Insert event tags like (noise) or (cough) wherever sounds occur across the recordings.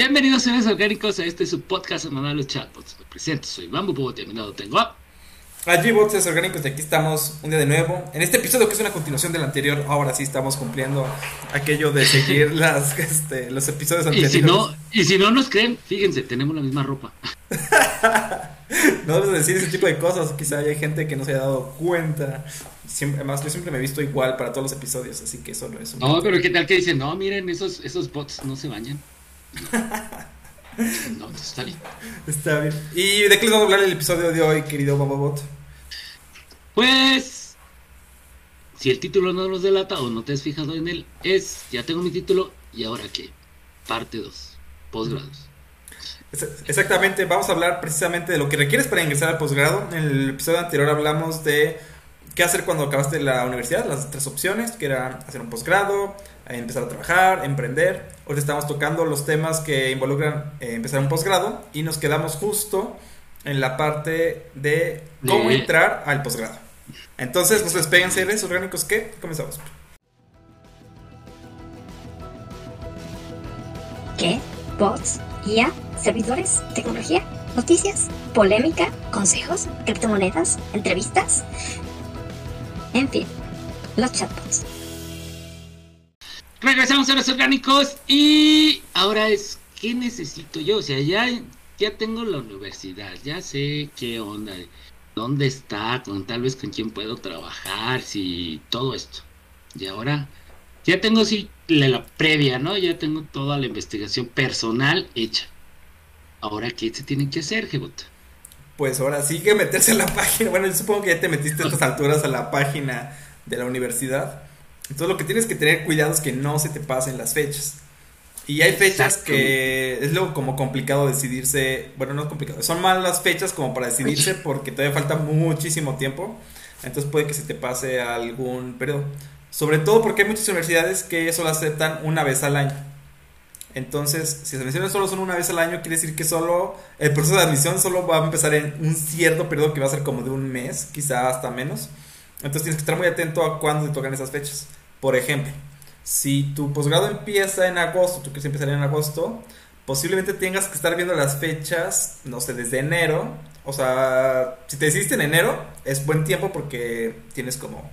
Bienvenidos seres orgánicos a este su podcast semanal Los Chatbots. Me presento, soy Bambu Bobo terminado tengo a... Allí bots orgánicos y aquí estamos un día de nuevo. En este episodio que es una continuación del anterior, ahora sí estamos cumpliendo aquello de seguir (laughs) las, este, los episodios Y anteriores. si no, y si no nos creen, fíjense, tenemos la misma ropa. (laughs) No debes decir ese tipo de cosas, quizá haya gente que no se haya dado cuenta. Siempre, además, yo siempre me he visto igual para todos los episodios, así que eso no es un... No, pero qué tal que dicen, no, miren, esos, esos bots no se bañan. No, está bien. Está bien. ¿Y de qué les vamos a hablar el episodio de hoy, querido Bababot? Pues, si el título no nos delata o no te has fijado en él, es, ya tengo mi título, ¿y ahora qué? Parte 2, posgrados. Ex- Exactamente, vamos a hablar precisamente de lo que requieres para ingresar al posgrado. En el episodio anterior hablamos de qué hacer cuando acabaste la universidad, las tres opciones, que era hacer un posgrado, eh, empezar a trabajar, emprender. Hoy estamos tocando los temas que involucran eh, empezar un posgrado y nos quedamos justo en la parte de cómo entrar al posgrado. Entonces, nos despeguen seres orgánicos que comenzamos. ¿Qué? ¿Bots? ¿IA? ¿Servidores? ¿Tecnología? ¿Noticias? ¿Polémica? ¿Consejos? ¿Criptomonedas? ¿Entrevistas? En fin, los chatbots. Regresamos a los orgánicos y ahora es, ¿qué necesito yo? O sea, ya, ya tengo la universidad, ya sé qué onda, dónde está, con tal vez con quién puedo trabajar, si todo esto. Y ahora ya tengo sí la, previa, ¿no? Ya tengo toda la investigación personal hecha. Ahora, ¿qué se tiene que hacer, Jebot? Pues ahora sí que meterse a la (laughs) página. Bueno, yo supongo que ya te metiste a estas alturas a la página de la universidad. Entonces lo que tienes que tener cuidado es que no se te pasen las fechas. Y hay fechas que es luego como complicado decidirse. Bueno, no es complicado. Son malas fechas como para decidirse porque todavía falta muchísimo tiempo. Entonces puede que se te pase algún periodo. Sobre todo porque hay muchas universidades que solo aceptan una vez al año. Entonces, si las admisiones solo son una vez al año, quiere decir que solo el proceso de admisión solo va a empezar en un cierto periodo que va a ser como de un mes, quizá hasta menos. Entonces tienes que estar muy atento a cuándo te tocan esas fechas. Por ejemplo, si tu posgrado empieza en agosto, tú quieres empezar en agosto, posiblemente tengas que estar viendo las fechas, no sé, desde enero. O sea, si te decidiste en enero, es buen tiempo porque tienes como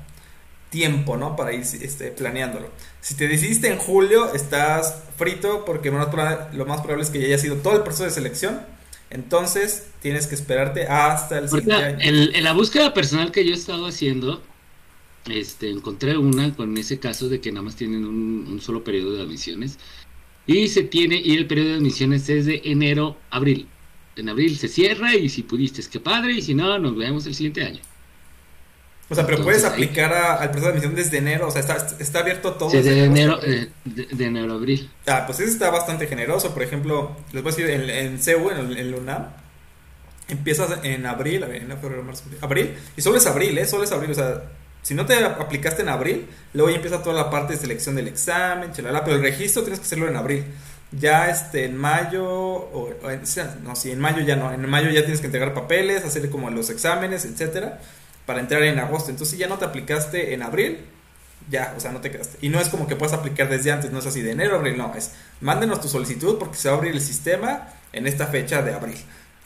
tiempo, ¿no? Para ir este, planeándolo. Si te decidiste en julio, estás frito porque lo más, proba- lo más probable es que ya haya sido todo el proceso de selección. Entonces, tienes que esperarte hasta el siguiente Ahorita, año. en la búsqueda personal que yo he estado haciendo, este, encontré una con ese caso de que nada más tienen un, un solo periodo de admisiones. Y se tiene, y el periodo de admisiones es de enero a abril. En abril se cierra y si pudiste, es que padre, y si no, nos vemos el siguiente año. O sea, pero puedes Entonces, aplicar a- al proceso de admisión desde enero. O sea, está, está abierto todo. Sí, desde de enero, eh, de, de enero a abril. Ah, pues ese está bastante generoso. Por ejemplo, les voy a decir, en, en CEU, en, el- en UNAM, empiezas en abril, a ver, enero, febrero, marzo, abril, y solo es abril, ¿eh? Solo es abril. O sea, si no te aplicaste en abril, luego ya empieza toda la parte de selección del examen, chalala, pero el registro tienes que hacerlo en abril. Ya este, en mayo, o, o en- no, sí, en mayo ya no. En mayo ya tienes que entregar papeles, hacer como los exámenes, etcétera, para entrar en agosto. Entonces, si ya no te aplicaste en abril, ya, o sea, no te quedaste. Y no es como que puedas aplicar desde antes, no es así de enero, abril, no, es mándenos tu solicitud porque se va a abrir el sistema en esta fecha de abril.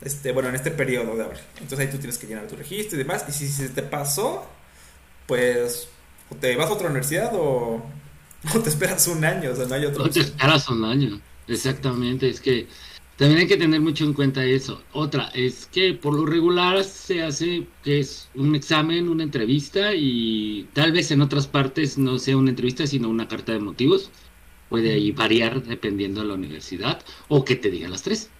Este, bueno, en este periodo de abril. Entonces ahí tú tienes que llenar tu registro y demás. Y si se te pasó, pues te vas a otra universidad o, (laughs) o te esperas un año, o sea, no hay otra No te esperas un año. Exactamente, es que también hay que tener mucho en cuenta eso. Otra, es que por lo regular se hace que es un examen, una entrevista y tal vez en otras partes no sea una entrevista, sino una carta de motivos. Puede ahí variar dependiendo de la universidad o que te digan las tres.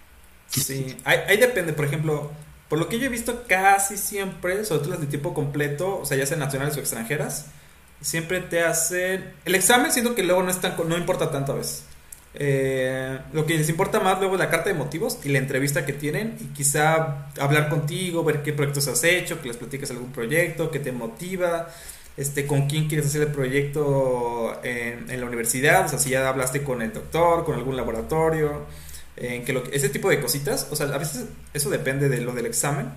Sí, ahí, ahí depende, por ejemplo, por lo que yo he visto casi siempre, sobre todo las de tiempo completo, o sea, ya sean nacionales o extranjeras, siempre te hacen... El examen siento que luego no, es tan, no importa tanto a veces. Eh, lo que les importa más luego es la carta de motivos y la entrevista que tienen y quizá hablar contigo, ver qué proyectos has hecho, que les platiques algún proyecto, que te motiva, este, con quién quieres hacer el proyecto en, la universidad, o sea, si ya hablaste con el doctor, con algún laboratorio, en que lo, ese tipo de cositas, o sea, a veces eso depende de lo del examen,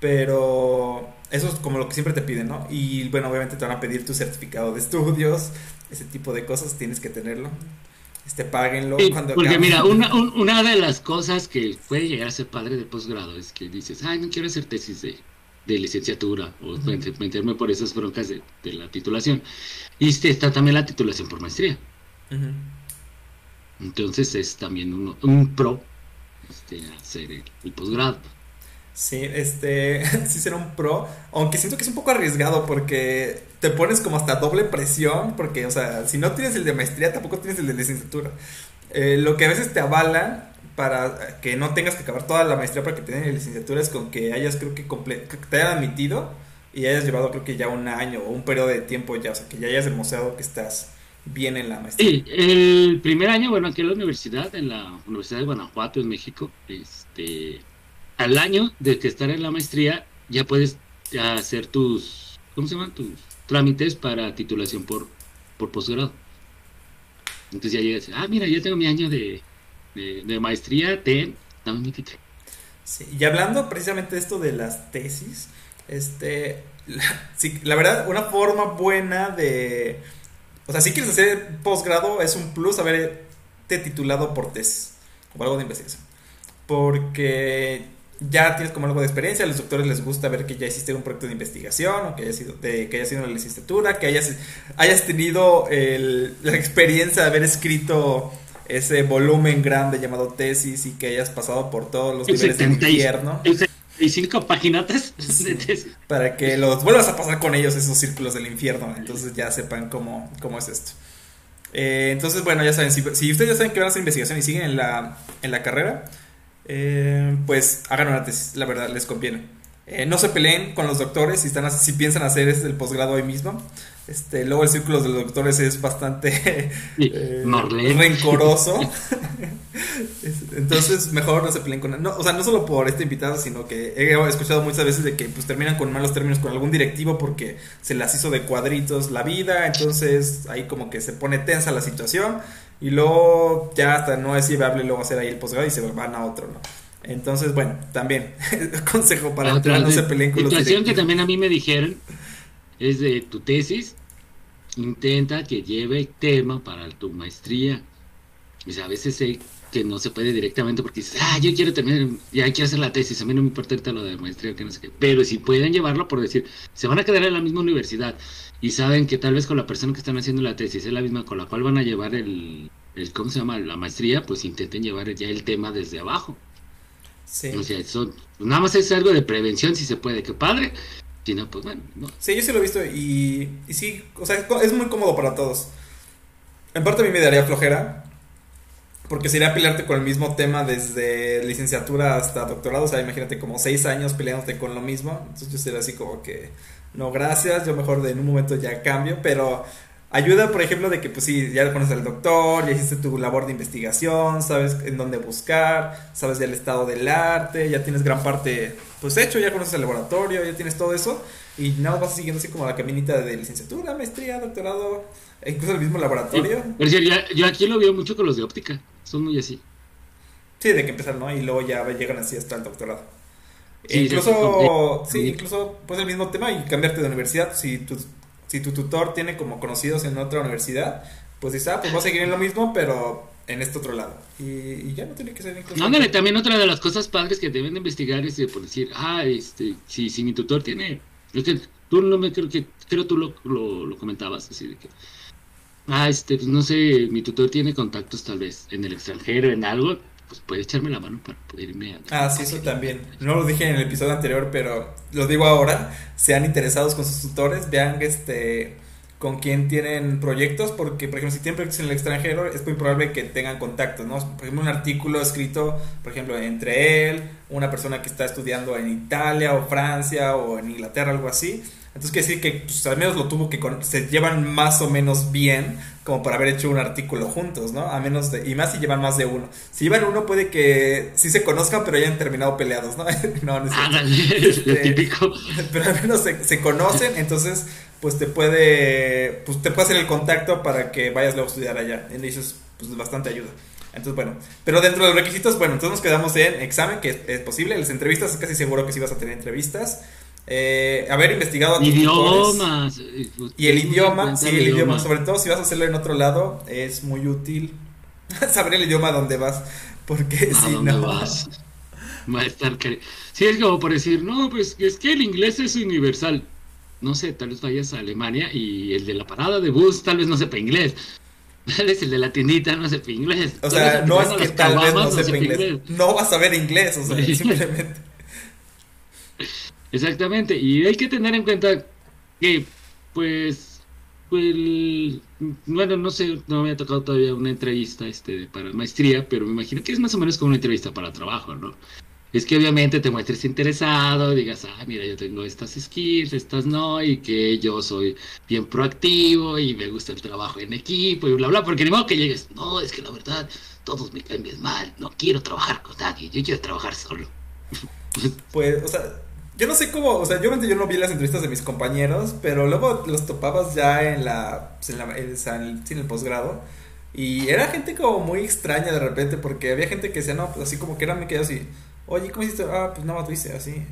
pero eso es como lo que siempre te piden, ¿no? Y bueno, obviamente te van a pedir tu certificado de estudios, ese tipo de cosas tienes que tenerlo. Este, páguenlo. cuando porque mira, (laughs) una, una de las cosas que puede llegar a ser padre de posgrado es que dices, ay, no quiero hacer tesis de, de licenciatura o meterme por esas broncas de, la titulación. Y este, está también la titulación por maestría. Entonces es también un pro este, hacer el, posgrado. Sí, este, (laughs) sí será un pro, aunque siento que es un poco arriesgado porque te pones como hasta doble presión, porque, o sea, si no tienes el de maestría, tampoco tienes el de licenciatura. Eh, lo que a veces te avalan para que no tengas que acabar toda la maestría para que te den la licenciatura es con que hayas, creo que, que te hayan admitido y hayas llevado, creo que ya un año o un periodo de tiempo ya, o sea, que ya hayas demostrado que estás bien en la maestría. El primer año, bueno, aquí en la universidad, en la Universidad de Guanajuato, en México, este, al año de que estar en la maestría, ya puedes hacer tus, ¿cómo se llaman? Tus trámites para titulación por, por posgrado. Entonces ya llegas, ah, mira, ya tengo mi año de, de, maestría, ten, dame mi título. Sí, y hablando precisamente de esto de las tesis, este, sí, la verdad, una forma buena de o sea, si quieres hacer posgrado, es un plus haberte titulado por tesis o algo de investigación. Porque ya tienes como algo de experiencia, a los doctores les gusta ver que ya hiciste un proyecto de investigación, o que hayas sido, de, que hayas sido la licenciatura, que hayas, hayas tenido la experiencia de haber escrito ese volumen grande llamado tesis y que hayas pasado por todos los niveles del infierno y cinco paginatas para que los vuelvas a pasar con ellos esos círculos del infierno. Entonces ya sepan cómo, cómo es esto. Eh, entonces bueno ya saben si, ustedes ya saben que van a hacer investigación y siguen en la, en la carrera eh, pues hagan una tesis la verdad les conviene. Eh, no se peleen con los doctores si, están, si piensan hacer este, el posgrado hoy mismo. Este, luego el círculo de los doctores es bastante (laughs) eh, rencoroso. (laughs) Entonces, mejor no se peleen con... No, o sea, no solo por este invitado, sino que he escuchado muchas veces de que pues terminan con malos términos con algún directivo porque se las hizo de cuadritos la vida. Entonces, ahí como que se pone tensa la situación. Y luego ya hasta no es viable luego hacer ahí el posgrado y se van a otro, ¿no? Entonces, bueno, también (laughs) consejo para entrar, no se peleen con los directivos. que también a mí me dijeron es de tu tesis intenta que lleve tema para tu maestría. Sea, a veces sé que no se puede directamente porque dices, ah, yo quiero terminar, ya quiero hacer la tesis, a mí no me importa lo de maestría, que no sé qué. Pero si pueden llevarlo por decir, se van a quedar en la misma universidad y saben que tal vez con la persona que están haciendo la tesis es la misma con la cual van a llevar el, el ¿cómo se llama? La maestría, pues intenten llevar ya el tema desde abajo. Sí. O sea, eso, nada más es algo de prevención si se puede, que padre, si no, pues bueno, no. Sí, yo sí lo he visto y, y sí, o sea, es muy cómodo para todos. En parte a mí me daría flojera, porque sería pelearte con el mismo tema desde licenciatura hasta doctorado, o sea, imagínate como seis años peleándote con lo mismo, entonces yo sería así como que, no, gracias, yo mejor de en un momento ya cambio, pero ayuda, por ejemplo, de que pues sí, ya conoces al doctor, ya hiciste tu labor de investigación, sabes en dónde buscar, sabes del estado del arte, ya tienes gran parte pues hecho, ya conoces el laboratorio, ya tienes todo eso y nada vas siguiendo así como la caminita de licenciatura, maestría, doctorado, e incluso el mismo laboratorio. yo aquí lo veo mucho con los de óptica, son muy así. Sí, de que empezar, ¿no? Y luego ya llegan así hasta el doctorado. incluso, sí, incluso pues el mismo tema y cambiarte de universidad, si tu, si tu tutor tiene como conocidos en otra universidad, pues dices, ah, pues voy a seguir en lo mismo, pero en este otro lado. Y, ya no tiene que ser incluso. Ándale, también otra de las cosas padres que deben de investigar es de por decir, ah, este, si, si mi tutor tiene. Es que tú no me creo que. Creo tú lo, lo, comentabas, así de que. Ah, este, pues no sé, mi tutor tiene contactos tal vez en el extranjero, en algo, pues puede echarme la mano para poder irme a... Ah, sí, eso también. No lo dije en el episodio anterior, pero lo digo ahora. Sean interesados con sus tutores, vean este con quien tienen proyectos, porque por ejemplo si tienen proyectos en el extranjero es muy probable que tengan contactos, ¿no? Por ejemplo un artículo escrito, por ejemplo, entre él, una persona que está estudiando en Italia o Francia o en Inglaterra, algo así. Entonces quiere decir que pues, al menos lo tuvo que se llevan más o menos bien como para haber hecho un artículo juntos, ¿no? A menos de, y más si llevan más de uno. Si llevan uno puede que sí se conozcan pero hayan terminado peleados, ¿no? (laughs) no, no es este, típico. (laughs) Pero al menos se, se conocen, entonces pues te puede, pues te puede hacer el contacto para que vayas luego a estudiar allá. Y dices, pues bastante ayuda. Entonces, bueno, pero dentro de los requisitos, bueno, entonces nos quedamos en examen, que es, posible. Las entrevistas, es casi seguro que sí vas a tener entrevistas. Eh, haber investigado a idiomas y el idioma, sí, el idioma. sobre todo si vas a hacerlo en otro lado, es muy útil (laughs) saber el idioma a donde vas, porque ¿A si dónde no... vas? Va a estar Sí, es como por decir, no, pues es que el inglés es universal. No sé, tal vez vayas a Alemania y el de la parada de bus tal vez no sepa inglés. Tal vez el de la tiendita no sepa inglés. O sea, no es que tal vez no sepa inglés. No vas a ver inglés, o sea, simplemente. Exactamente, y hay que tener en cuenta que, pues, pues, bueno, no sé, no me ha tocado todavía una entrevista este, para maestría, pero me imagino que es más o menos como una entrevista para trabajo, ¿no? Es que obviamente te muestres interesado, digas, ah, mira, yo tengo estas skills, estas no, y que yo soy bien proactivo y me gusta el trabajo en equipo y bla, bla, porque ni modo que llegues, no, es que la verdad, todos me caen bien mal, no quiero trabajar con nadie, yo quiero trabajar solo. (laughs) Pues, o sea, yo no sé cómo, o sea, yo, yo no vi las entrevistas de mis compañeros, pero luego los topabas ya en la, en, la, en, el, posgrado. Y era gente como muy extraña de repente, porque había gente que decía, no, pues así como que eran me quedé así, oye, ¿cómo hiciste? Ah, pues nada más lo hice así,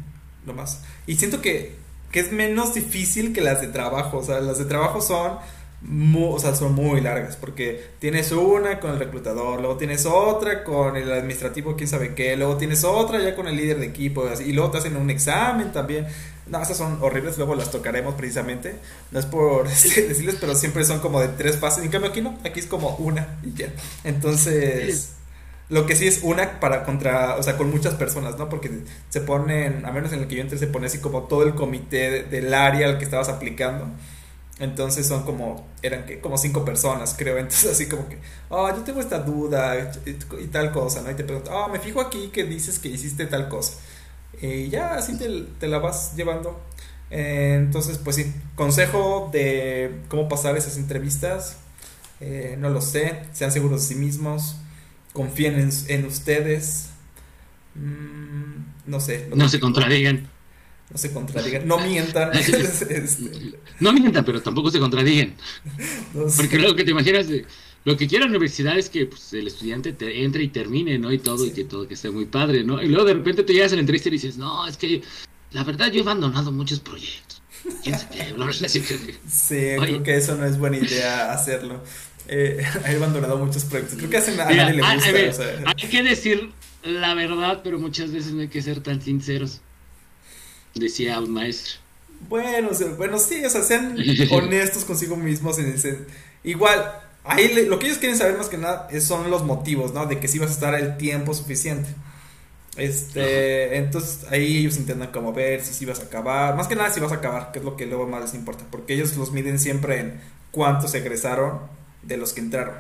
nomás. Y siento que, que es menos difícil que las de trabajo, o sea, las de trabajo son, mu- o sea, son muy largas, porque tienes una con el reclutador, luego tienes otra con el administrativo, quién sabe qué, luego tienes otra ya con el líder de equipo, y luego te hacen un examen también. No, esas son horribles, luego las tocaremos precisamente. No es por (laughs) este, decirles, pero siempre son como de tres fases. En cambio aquí no, aquí es como una y ya. Entonces, lo que sí es una para contra, o sea, con muchas personas, ¿no? Porque se ponen, a menos en el que yo entré, se pone así como todo el comité de- del área al que estabas aplicando. Entonces son como, eran que como cinco personas, creo. Entonces así como que, oh, yo tengo esta duda y, tal cosa, ¿no? Y te pregunto, oh, me fijo aquí que dices que hiciste tal cosa. Y ya así te, la vas llevando. Entonces, pues sí, consejo de cómo pasar esas entrevistas. eh, no lo sé, sean seguros de sí mismos, confíen en, en ustedes. Mm, no sé, No se contradigan. No se contradigan, no mientan. (laughs) Este, No mientan, pero tampoco se contradigan. (laughs) no sé. Porque luego que te imaginas, lo que quiere la universidad es que pues, el estudiante te entre y termine, ¿no? Y todo, y que todo que esté muy padre, ¿no? Y luego de repente te llegas a la entrevista y dices, no, es que la verdad yo he abandonado muchos proyectos. Sí, Oye. creo que eso no es buena idea hacerlo. Eh, (laughs) he abandonado muchos proyectos. Creo que hacen- a nadie le gusta. a ver, o sea, hay que decir la verdad, pero muchas veces no hay que ser tan sinceros. Decía un maestro. Bueno, o sea, bueno, sí, o sea, sean (laughs) honestos consigo mismos. En igual, ahí le- lo que ellos quieren saber más que nada es- son los motivos, ¿no? De que si vas a estar el tiempo suficiente. Este, entonces ahí ellos intentan como ver si sí vas a acabar, más que nada si vas a acabar, que es lo que luego más les importa, porque ellos los miden siempre en cuántos egresaron de los que entraron.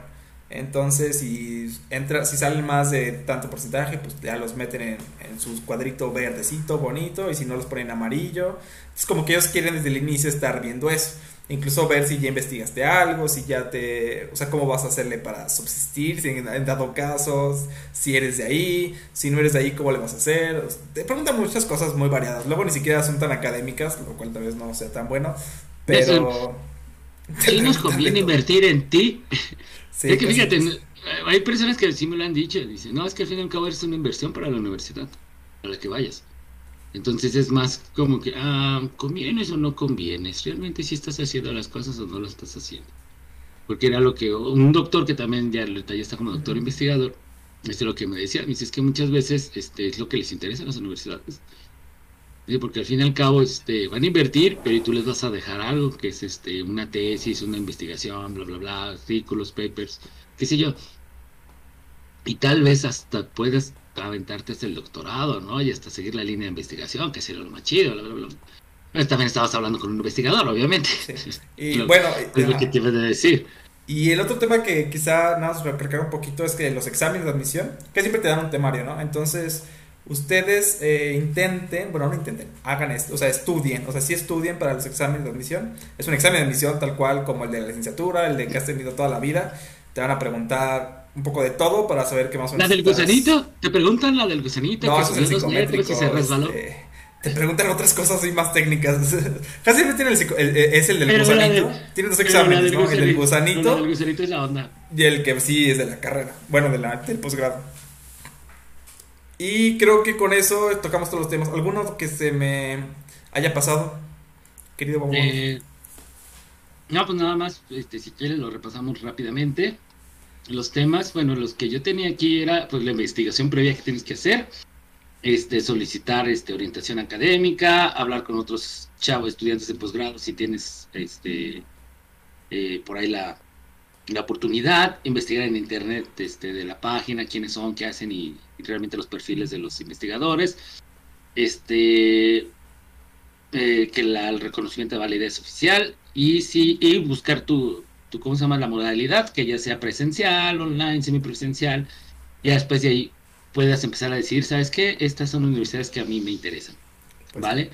Entonces, si entra, si salen más de tanto porcentaje, pues ya los meten en, en su cuadrito verdecito, bonito, y si no los ponen amarillo. Es como que ellos quieren desde el inicio estar viendo eso. Incluso ver si ya investigaste algo, si ya te... O sea, cómo vas a hacerle para subsistir, si en, en dado casos, si eres de ahí, si no eres de ahí, cómo le vas a hacer. O sea, te preguntan muchas cosas muy variadas. Luego ni siquiera son tan académicas, lo cual tal vez no sea tan bueno. Pero... ¿Qué nos (laughs) conviene invertir en ti? (laughs) Sí, es que fíjate, hay personas que sí me lo han dicho. Dicen, no, es que al fin y al cabo es una inversión para la universidad, a la que vayas. Entonces es más como que, ah, ¿convienes o no convienes? ¿Realmente si estás haciendo las cosas o no lo estás haciendo? Porque era lo que un doctor que también ya, ya está como doctor investigador, este es lo que me decía. Me dice, es que muchas veces este, es lo que les interesa a las universidades. Dice, porque al fin y al cabo este, van a invertir, pero tú les vas a dejar algo, que es este, una tesis, una investigación, bla, bla, bla, artículos, papers, qué sé yo. Y tal vez hasta puedas aventarte hasta el doctorado, ¿no? Y hasta seguir la línea de investigación, que sería lo más chido, bla, bla, bla. Pero también estabas hablando con un investigador, obviamente. Sí. (laughs) Y Lo- bueno, Es lo que te a decir. Y el otro tema que quizá nada más recalcar un poquito es que los exámenes de admisión, que siempre te dan un temario, ¿no? Entonces, ustedes eh, intenten, bueno, no intenten, hagan esto, o sea, estudien, o sea, sí estudien para los exámenes de admisión. Es un examen de admisión tal cual como el de la licenciatura, el de que has tenido toda la vida. Te van a preguntar un poco de todo para saber qué más o La menos del estás- gusanito, te preguntan la del gusanito, No, que eso es el subió dos metros psicométrico. y se resbaló. este, te preguntan otras cosas así más técnicas. (laughs) Casi siempre tiene el, el- el- es el del Pero la gusanito. del- Tiene dos la exámenes. El del La gusanito del gusanito es la onda. y el que sí es de la carrera. Bueno, de la, del posgrado. Y creo que con eso tocamos todos los temas. ¿Alguno que se me haya pasado? Querido Bobo. Eh, no, pues nada más, este, si quieres lo repasamos rápidamente. Los temas, bueno, los que yo tenía aquí era pues la investigación previa que tienes que hacer, este, solicitar este, orientación académica, hablar con otros chavos estudiantes de posgrado si tienes este, eh, por ahí la, la, oportunidad, investigar en internet este, de la página, quiénes son, qué hacen y, realmente los perfiles de los investigadores, este, eh, que la, el reconocimiento de validez oficial y, sí, y buscar tu, tu, ¿cómo se llama? La modalidad, que ya sea presencial, online, semipresencial, y después de ahí puedas empezar a decir, ¿sabes qué? Estas son universidades que a mí me interesan, pues ¿vale?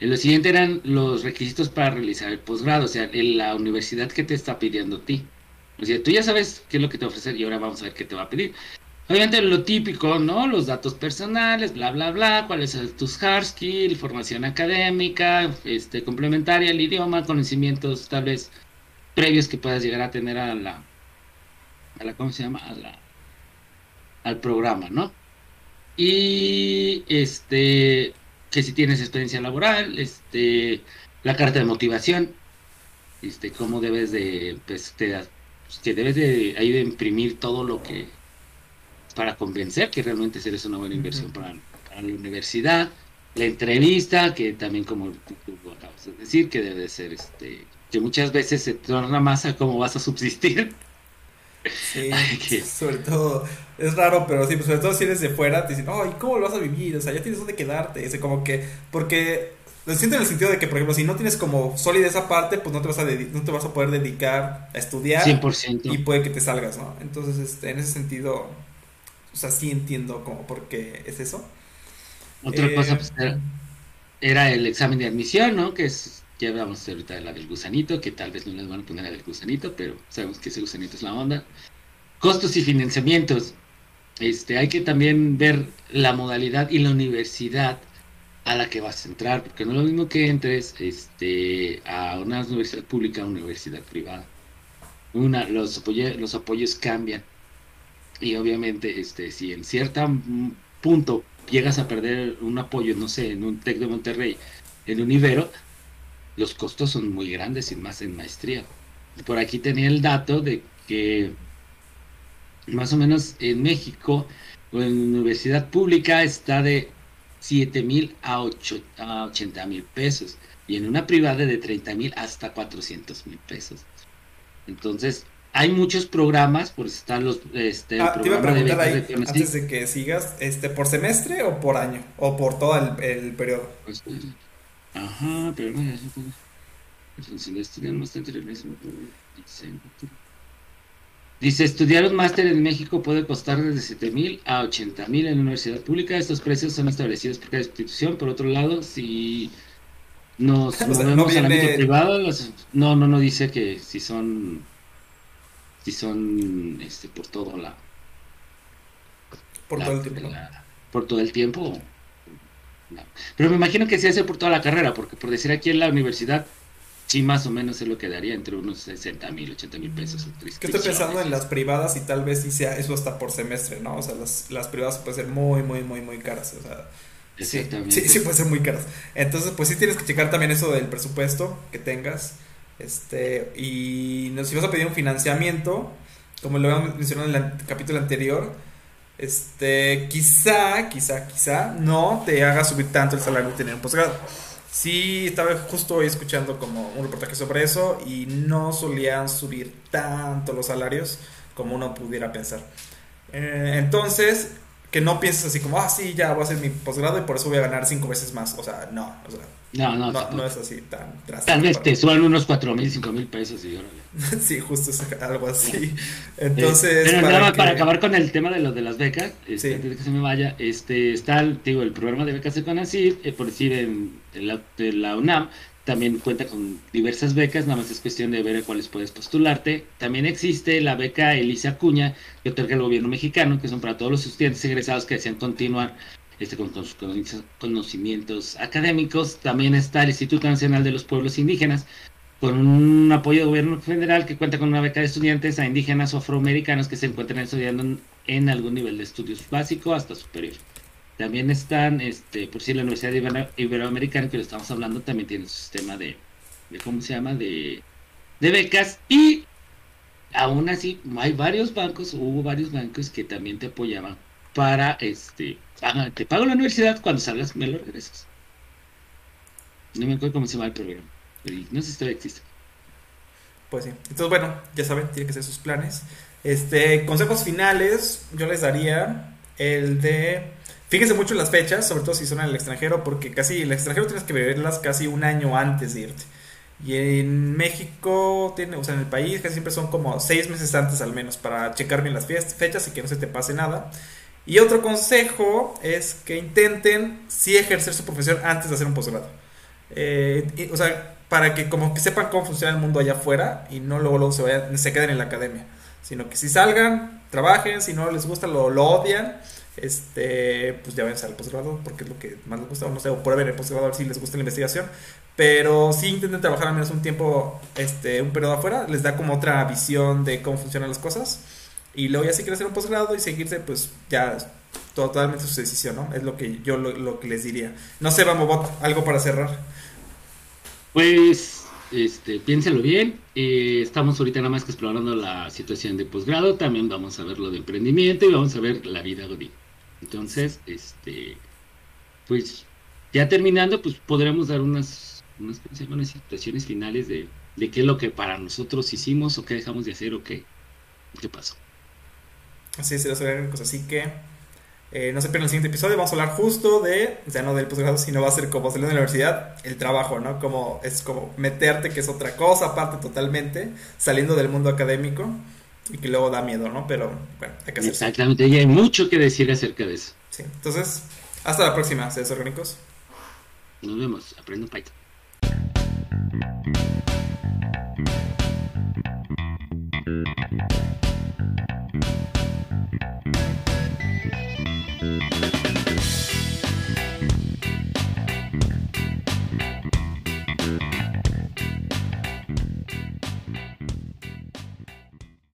Lo siguiente eran los requisitos para realizar el posgrado, o sea, la universidad que te está pidiendo a ti. O sea, tú ya sabes qué es lo que te va a ofrecer y ahora vamos a ver qué te va a pedir. Obviamente lo típico, ¿no? Los datos personales, bla, bla, bla, cuáles son tus hard skills, formación académica, este, complementaria al idioma, conocimientos tal vez previos que puedas llegar a tener a la, a la ¿cómo se llama? A la, al programa, ¿no? Y este, que si tienes experiencia laboral, este, la carta de motivación, este, cómo debes de, pues, te, pues, que debes de ahí de imprimir todo lo que para convencer que realmente eres una buena inversión para, la universidad, la entrevista, que también como tú, acabas de decir, que debe ser, este, que muchas veces se torna más a cómo vas a subsistir. Sí, (laughs) sobre todo, es raro, pero sí, pues sobre todo si eres de fuera, te dicen, ay, ¿cómo lo vas a vivir? O sea, ya tienes donde quedarte. Es como que, porque lo siento en el sentido de que, por ejemplo, si no tienes como sólida esa parte, pues no te vas a, no te vas a poder dedicar a estudiar. 100%. Y puede que te salgas, ¿no? Entonces, este, en ese sentido, o sea, sí entiendo como por qué es eso. Otra cosa, pues, era, era, el examen de admisión, ¿no? Que es, ya hablamos ahorita de la del gusanito, que tal vez no les van a poner la del gusanito, pero sabemos que ese gusanito es la onda. Costos y financiamientos. Este, hay que también ver la modalidad y la universidad a la que vas a entrar, porque no es lo mismo que entres este, a una universidad pública a una universidad privada. Una, los, apoyos, los apoyos cambian. Y obviamente, este, si en cierto punto llegas a perder un apoyo, no sé, en un TEC de Monterrey, en un Ibero, los costos son muy grandes y más en maestría. Por aquí tenía el dato de que más o menos en México en universidad pública está de 7 mil a, 80 mil pesos y en una privada de 30 mil hasta 400 mil pesos. Entonces, hay muchos programas, por están los este, ah, te iba a preguntar ahí, antes de que sigas, este, ¿por semestre o por año? ¿O por todo el, el periodo? Pues, ajá, pero no, Dice, estudiar un máster en México puede costar desde 7 mil a 80 mil en la universidad pública. Estos precios son establecidos por cada institución. Por otro lado, si nos (laughs) movemos al ámbito privado, no, no, no dice que si son, si son, este, por todo la, por todo el tiempo, por todo el tiempo. Pero me imagino que se hace por toda la carrera, porque por decir aquí en la universidad sí más o menos se lo quedaría entre unos 60 mil, 80 mil pesos. Que estoy pensando en las privadas y tal vez sí sea eso hasta por semestre, ¿no? O sea, las, las privadas pueden ser muy, muy, muy, muy caras. O sea, Exactamente. Sí, sí, pueden ser muy caras. Entonces, pues sí tienes que checar también eso del presupuesto que tengas. Este, y si vas a pedir un financiamiento, como lo habíamos mencionado en el capítulo anterior, este, quizá, quizá, quizá no te haga subir tanto el salario de tener un posgrado. Sí, estaba justo hoy escuchando como un reportaje sobre eso y no solían subir tanto los salarios como uno pudiera pensar. Eh, entonces, que no pienses así como, ah, sí, ya voy a hacer mi posgrado y por eso voy a ganar cinco veces más. O sea, no, o sea, no, no, no, es así tan drástico. Tal vez te suban unos cuatro mil, cinco mil pesos y (laughs) sí, justo es algo así. Entonces, pero para, nada, para acabar con el tema de lo de las becas, este, antes de que se me vaya, este está digo, el programa de becas de CONACYT, eh, por decir en, la, la, UNAM, también cuenta con diversas becas, nada más es cuestión de ver a cuáles puedes postularte. También existe la beca Elisa Acuña, que otorga el gobierno mexicano, que son para todos los estudiantes egresados que desean continuar este, con, sus conocimientos académicos. También está el Instituto Nacional de los Pueblos Indígenas, con un apoyo del gobierno federal que cuenta con una beca de estudiantes a indígenas o afroamericanos que se encuentran estudiando en, algún nivel de estudios básico hasta superior. También están, este, por si la Universidad Iberoamericana, que lo estamos hablando, también tiene su sistema de, de ¿cómo se llama?, de, de becas. Y aún así, hay varios bancos, hubo varios bancos que también te apoyaban para, este, te pago la universidad, cuando salgas me lo regresas. No me acuerdo cómo se llama el programa, no sé si todavía existe. Pues sí, entonces bueno, ya saben, tienen que ser sus planes. Este, consejos finales, yo les daría el de Fíjense mucho en las fechas, sobre todo si son en el extranjero, porque casi el extranjero tienes que verlas casi un año antes de irte. Y en México, tiene, o sea, en el país casi siempre son como seis meses antes al menos para checar bien las fechas y que no se te pase nada. Y otro consejo es que intenten sí ejercer su profesión antes de hacer un posgrado. Eh, o sea, para que como que sepan cómo funciona el mundo allá afuera y no luego, luego se, vayan, se queden en la academia. Sino que si salgan, trabajen, si no les gusta, lo, lo odian este, pues ya ven al posgrado porque es lo que más les gusta, o no sé, o ver el posgrado a ver si les gusta la investigación, pero si intenten trabajar al menos un tiempo, este, un periodo afuera, les da como otra visión de cómo funcionan las cosas, y luego ya si quieren hacer un posgrado y seguirse, pues ya totalmente su decisión, ¿no? Es lo que yo lo, que les diría. No sé, vamos, Bot, algo para cerrar. Pues este, piénselo bien. Eh, estamos ahorita nada más que explorando la situación de posgrado. También vamos a ver lo de emprendimiento y vamos a ver la vida Godín. Entonces, este, pues ya terminando, pues podremos dar unas, unas, unas situaciones finales de, de, qué es lo que para nosotros hicimos o qué dejamos de hacer o qué, qué pasó. Así es, los así que eh, no se pierdan el siguiente episodio, vamos a hablar justo de, o sea, no del posgrado, sino va a ser como salir de la universidad, el trabajo, ¿no? Como es como meterte, que es otra cosa, aparte totalmente, saliendo del mundo académico y que luego da miedo, ¿no? Pero bueno, hay que hacerlo. Exactamente, y hay mucho que decir acerca de eso. Sí, entonces, hasta la próxima, seres orgánicos. Nos vemos, aprendo Python.